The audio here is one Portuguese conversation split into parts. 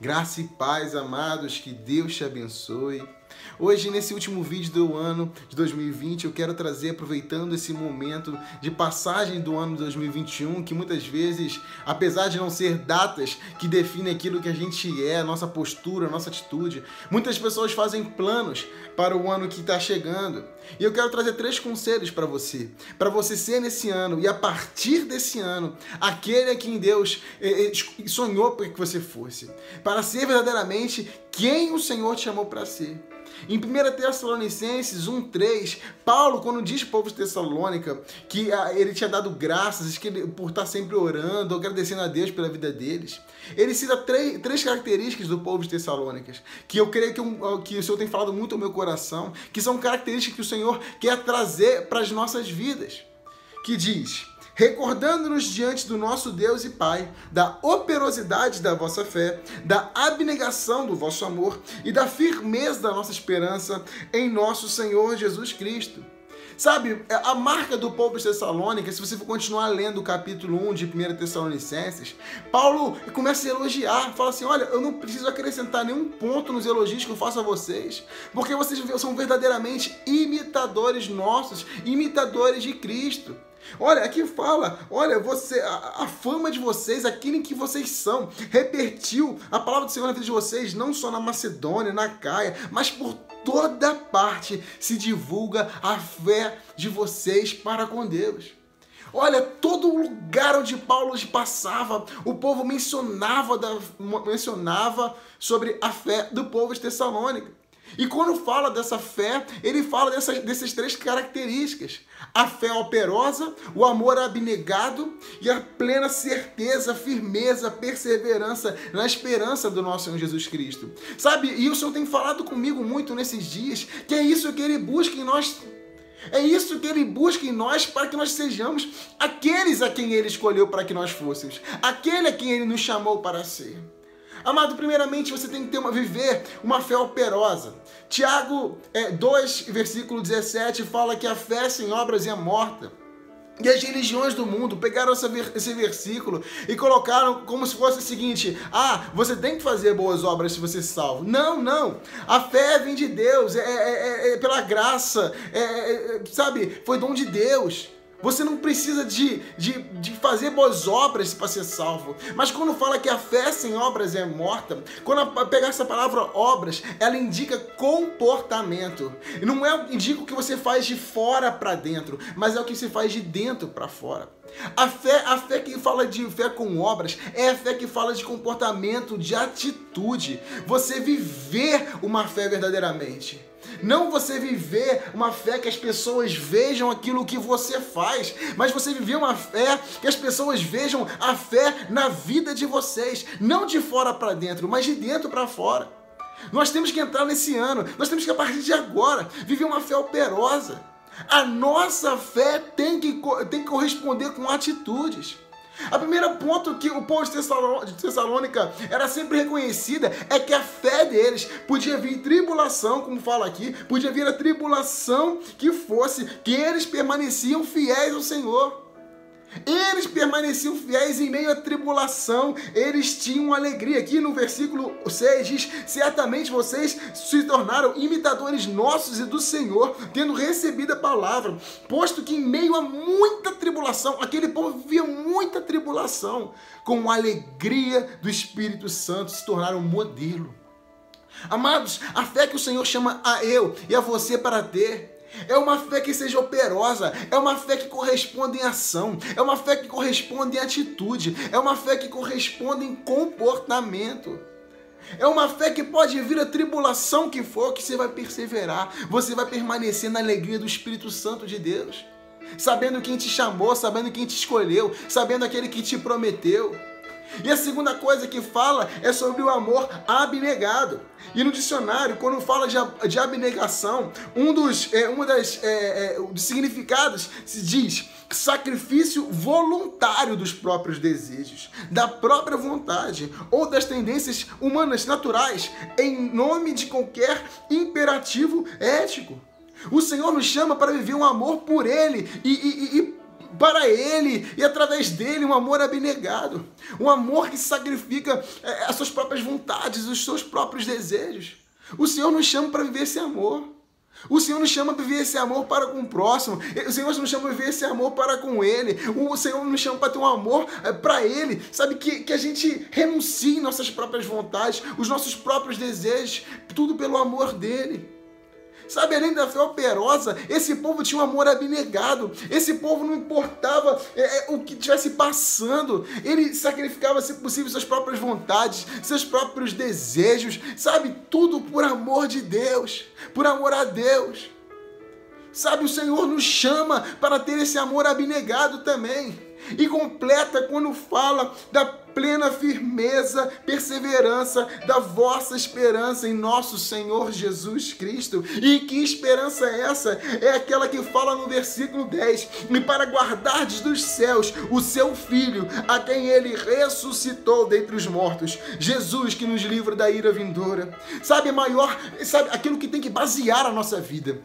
Graça e paz, amados, que Deus te abençoe. Hoje, nesse último vídeo do ano de 2020, eu quero trazer, aproveitando esse momento de passagem do ano de 2021, que muitas vezes, apesar de não ser datas que definem aquilo que a gente é, nossa postura, nossa atitude, muitas pessoas fazem planos para o ano que está chegando. E eu quero trazer três conselhos para você, para você ser nesse ano e a partir desse ano, aquele a quem Deus eh, eh, sonhou para que você fosse, para ser verdadeiramente quem o Senhor te chamou para ser. Em 1 Tessalonicenses 1,3, Paulo, quando diz para o povo de Tessalônica que ah, ele tinha dado graças por estar sempre orando, agradecendo a Deus pela vida deles, ele cita três, três características do povo de Tessalônicas, que eu creio que, um, que o Senhor tem falado muito ao meu coração, que são características que o Senhor quer trazer para as nossas vidas. Que diz: recordando-nos diante do nosso Deus e Pai da operosidade da vossa fé, da abnegação do vosso amor e da firmeza da nossa esperança em nosso Senhor Jesus Cristo. Sabe, a marca do povo de Tessalônica, se você for continuar lendo o capítulo 1 de 1 Tessalonicenses, Paulo começa a elogiar, fala assim: olha, eu não preciso acrescentar nenhum ponto nos elogios que eu faço a vocês, porque vocês são verdadeiramente imitadores nossos, imitadores de Cristo. Olha, aqui fala, olha, você, a, a, fama de vocês, aquilo em que vocês são, repertiu a palavra do Senhor na vida de vocês, não só na Macedônia, na Caia, mas por toda parte se divulga a fé de vocês para com Deus. Olha, todo lugar onde Paulo passava, o povo mencionava, da, mencionava sobre a fé do povo de Tessalônica. E quando fala dessa fé, ele fala dessas, dessas três características: a fé operosa, o amor abnegado e a plena certeza, firmeza, perseverança na esperança do nosso Senhor Jesus Cristo. Sabe, e o Senhor tem falado comigo muito nesses dias, que é isso que ele busca em nós. É isso que ele busca em nós para que nós sejamos aqueles a quem ele escolheu para que nós fôssemos, aquele a quem ele nos chamou para ser. Amado, primeiramente você tem que ter uma, viver uma fé operosa. Tiago é, 2, versículo 17, fala que a fé sem obras é morta. E as religiões do mundo pegaram esse versículo e colocaram como se fosse o seguinte: ah, você tem que fazer boas obras se você se salvo. Não, não. A fé vem de Deus, é, é, é, é pela graça, é, é, é, sabe? Foi dom de Deus. Você não precisa de, de, de fazer boas obras para ser salvo. Mas quando fala que a fé sem obras é morta, quando pegar essa palavra obras, ela indica comportamento. Não é indica o que você faz de fora para dentro, mas é o que você faz de dentro para fora. A fé, a fé que fala de fé com obras é a fé que fala de comportamento, de atitude. Você viver uma fé verdadeiramente. Não você viver uma fé que as pessoas vejam aquilo que você faz, mas você viver uma fé que as pessoas vejam a fé na vida de vocês, não de fora para dentro, mas de dentro para fora. Nós temos que entrar nesse ano, nós temos que a partir de agora viver uma fé operosa. A nossa fé tem que, tem que corresponder com atitudes. A primeira ponto que o povo de Tessalônica era sempre reconhecida é que a fé deles podia vir tribulação, como fala aqui, podia vir a tribulação que fosse, que eles permaneciam fiéis ao Senhor. Eles permaneciam fiéis em meio à tribulação, eles tinham alegria. Aqui no versículo 6 diz: Certamente vocês se tornaram imitadores nossos e do Senhor, tendo recebido a palavra, posto que em meio a muita tribulação, aquele povo vivia muita tribulação, com a alegria do Espírito Santo se tornaram um modelo. Amados, a fé que o Senhor chama a eu e a você para ter é uma fé que seja operosa, é uma fé que corresponde em ação, é uma fé que corresponde em atitude, é uma fé que corresponde em comportamento. É uma fé que pode vir a tribulação que for, que você vai perseverar, você vai permanecer na alegria do Espírito Santo de Deus, sabendo quem te chamou, sabendo quem te escolheu, sabendo aquele que te prometeu. E a segunda coisa que fala é sobre o amor abnegado. E no dicionário, quando fala de, abnegação, um dos, é, uma das, é, é, dos significados se diz sacrifício voluntário dos próprios desejos, da própria vontade ou das tendências humanas naturais, em nome de qualquer imperativo ético. O Senhor nos chama para viver um amor por Ele e, e, e para Ele e através dele um amor abnegado, um amor que sacrifica é, as suas próprias vontades, os seus próprios desejos. O Senhor nos chama para viver esse amor. O Senhor nos chama a viver esse amor para com o próximo. O Senhor nos chama a viver esse amor para com Ele. O Senhor nos chama para ter um amor é, para Ele. Sabe, que, que a gente renuncie nossas próprias vontades, os nossos próprios desejos, tudo pelo amor dEle. Sabe, além da fé operosa, esse povo tinha um amor abnegado. Esse povo não importava é, é, o que estivesse passando. Ele sacrificava, se possível, suas próprias vontades, seus próprios desejos. Sabe, tudo por amor de Deus, por amor a Deus. Sabe, o Senhor nos chama para ter esse amor abnegado também. E completa quando fala da plena firmeza, perseverança da vossa esperança em nosso Senhor Jesus Cristo. E que esperança é essa? É aquela que fala no versículo 10: E para guardardes dos céus o seu Filho, a quem ele ressuscitou dentre os mortos, Jesus que nos livra da ira vindoura. Sabe, maior, sabe, aquilo que tem que basear a nossa vida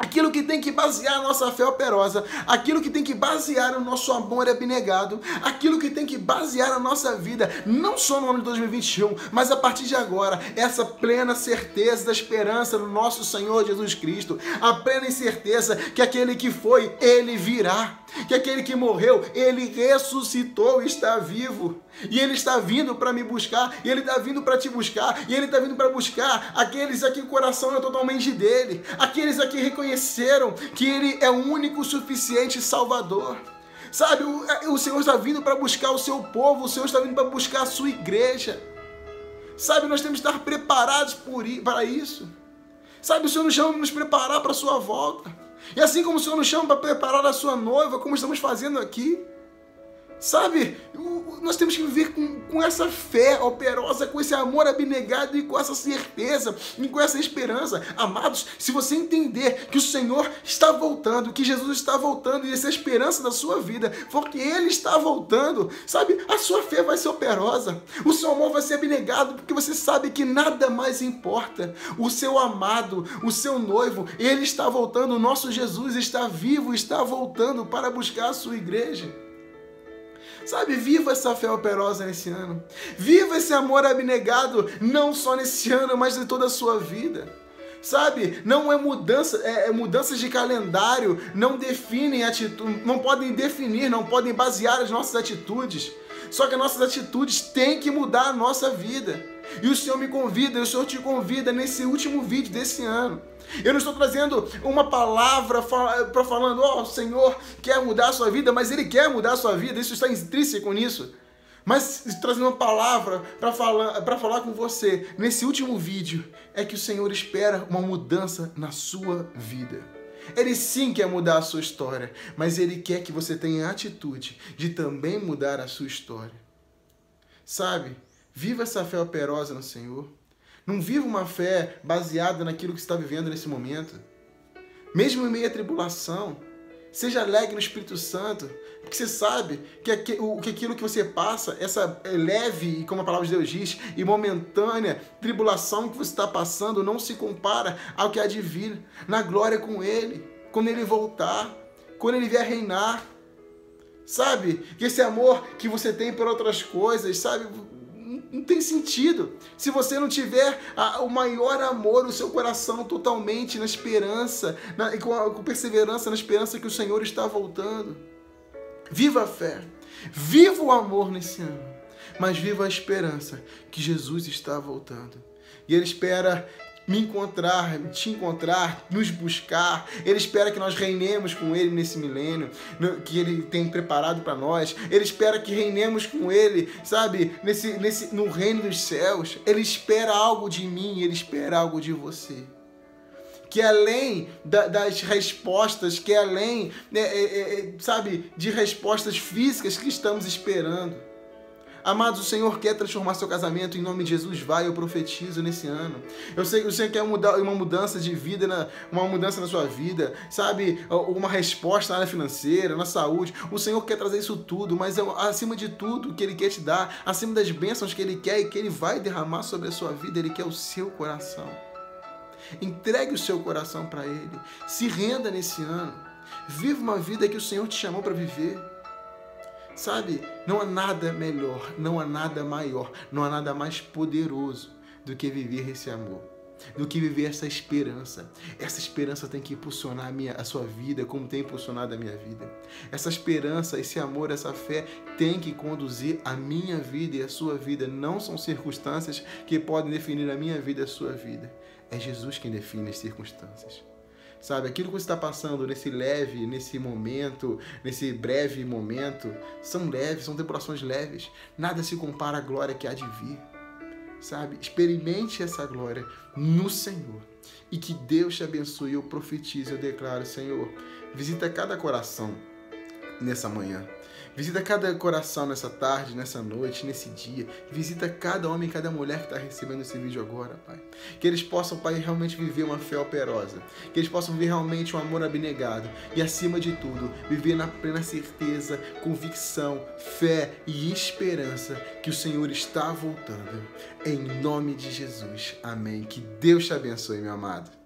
aquilo que tem que basear a nossa fé operosa, aquilo que tem que basear o nosso amor abnegado, aquilo que tem que basear a nossa vida, não só no ano de 2021, mas a partir de agora, essa plena certeza da esperança no nosso Senhor Jesus Cristo, a plena certeza que aquele que foi, ele virá que aquele que morreu, ele ressuscitou está vivo. E ele está vindo para me buscar, e ele está vindo para te buscar, e ele está vindo para buscar aqueles que o coração é totalmente dele, aqueles que reconheceram que ele é o único suficiente Salvador. Sabe, o, é, o Senhor está vindo para buscar o seu povo, o Senhor está vindo para buscar a sua igreja. Sabe, nós temos que estar preparados por, para isso. Sabe, o Senhor nos chama para nos preparar para a sua volta. E assim como o Senhor nos chama para preparar a sua noiva, como estamos fazendo aqui, sabe? Nós temos que viver com, com essa fé operosa, com esse amor abnegado e com essa certeza e com essa esperança. Amados, se você entender que o Senhor está voltando, que Jesus está voltando e essa é esperança da sua vida, porque Ele está voltando, sabe? A sua fé vai ser operosa, o seu amor vai ser abnegado, porque você sabe que nada mais importa. O seu amado, o seu noivo, Ele está voltando, o nosso Jesus está vivo, está voltando para buscar a sua igreja. Sabe, viva essa fé operosa nesse ano. Viva esse amor abnegado, não só nesse ano, mas em toda a sua vida. Sabe, não é mudança, é, é mudanças de calendário, não definem atitude, não podem definir, não podem basear as nossas atitudes. Só que as nossas atitudes têm que mudar a nossa vida. E o Senhor me convida, e o Senhor te convida nesse último vídeo desse ano eu não estou trazendo uma palavra para falando, ó, oh, o Senhor quer mudar a sua vida, mas Ele quer mudar a sua vida, isso está intrínseco nisso. Mas trazendo uma palavra para falar, falar com você nesse último vídeo é que o Senhor espera uma mudança na sua vida. Ele sim quer mudar a sua história, mas Ele quer que você tenha a atitude de também mudar a sua história. Sabe? Viva essa fé operosa no Senhor. Não viva uma fé baseada naquilo que está vivendo nesse momento. Mesmo em meio à tribulação, seja alegre no Espírito Santo, porque você sabe que, aquilo que você passa, essa leve, como a palavra de Deus diz, e momentânea tribulação que você está passando, não se compara ao que há de vir na glória com Ele, quando Ele voltar, quando Ele vier reinar. Sabe? Que esse amor que você tem por outras coisas, sabe? Não tem sentido. Se você não tiver a, o maior amor, o seu coração totalmente na esperança, na, com, a, com perseverança na esperança que o Senhor está voltando. Viva a fé, viva o amor nesse ano, mas viva a esperança que Jesus está voltando. E Ele espera me encontrar, te encontrar, nos buscar. Ele espera que nós reinemos com Ele nesse milênio que Ele tem preparado para nós. Ele espera que reinemos com Ele, sabe, nesse, nesse, no reino dos céus. Ele espera algo de mim, Ele espera algo de você que além da, das respostas, que além, é, é, é, sabe, de respostas físicas que estamos esperando, Amados, o Senhor quer transformar seu casamento em nome de Jesus. Vai, eu profetizo nesse ano. Eu sei que o Senhor quer mudar uma mudança de vida, uma mudança na sua vida, sabe? Uma resposta na área financeira, na saúde. O Senhor quer trazer isso tudo, mas é acima de tudo que Ele quer te dar, acima das bênçãos que Ele quer e que Ele vai derramar sobre a sua vida, Ele quer o seu coração. Entregue o seu coração para Ele. Se renda nesse ano. Viva uma vida que o Senhor te chamou para viver. Sabe, não há nada melhor, não há nada maior, não há nada mais poderoso do que viver esse amor, do que viver essa esperança. Essa esperança tem que impulsionar a, minha, a sua vida, como tem impulsionado a minha vida. Essa esperança, esse amor, essa fé tem que conduzir a minha vida e a sua vida. Não são circunstâncias que podem definir a minha vida e a sua vida. É Jesus quem define as circunstâncias sabe? Aquilo que você está passando nesse leve, nesse momento, nesse breve momento, são leves, são tribulações leves. Nada se compara à glória que há de vir, sabe? Experimente essa glória no Senhor. E que Deus te abençoe. Eu profetizo, eu declaro, Senhor, visita cada coração nessa manhã. Visita cada coração nessa tarde, nessa noite, nesse dia. Visita cada homem e cada mulher que está recebendo esse vídeo agora, Pai. Que eles possam, Pai, realmente viver uma fé operosa. Que eles possam viver realmente um amor abnegado. E, acima de tudo, viver na plena certeza, convicção, fé e esperança que o Senhor está voltando. Em nome de Jesus. Amém. Que Deus te abençoe, meu amado.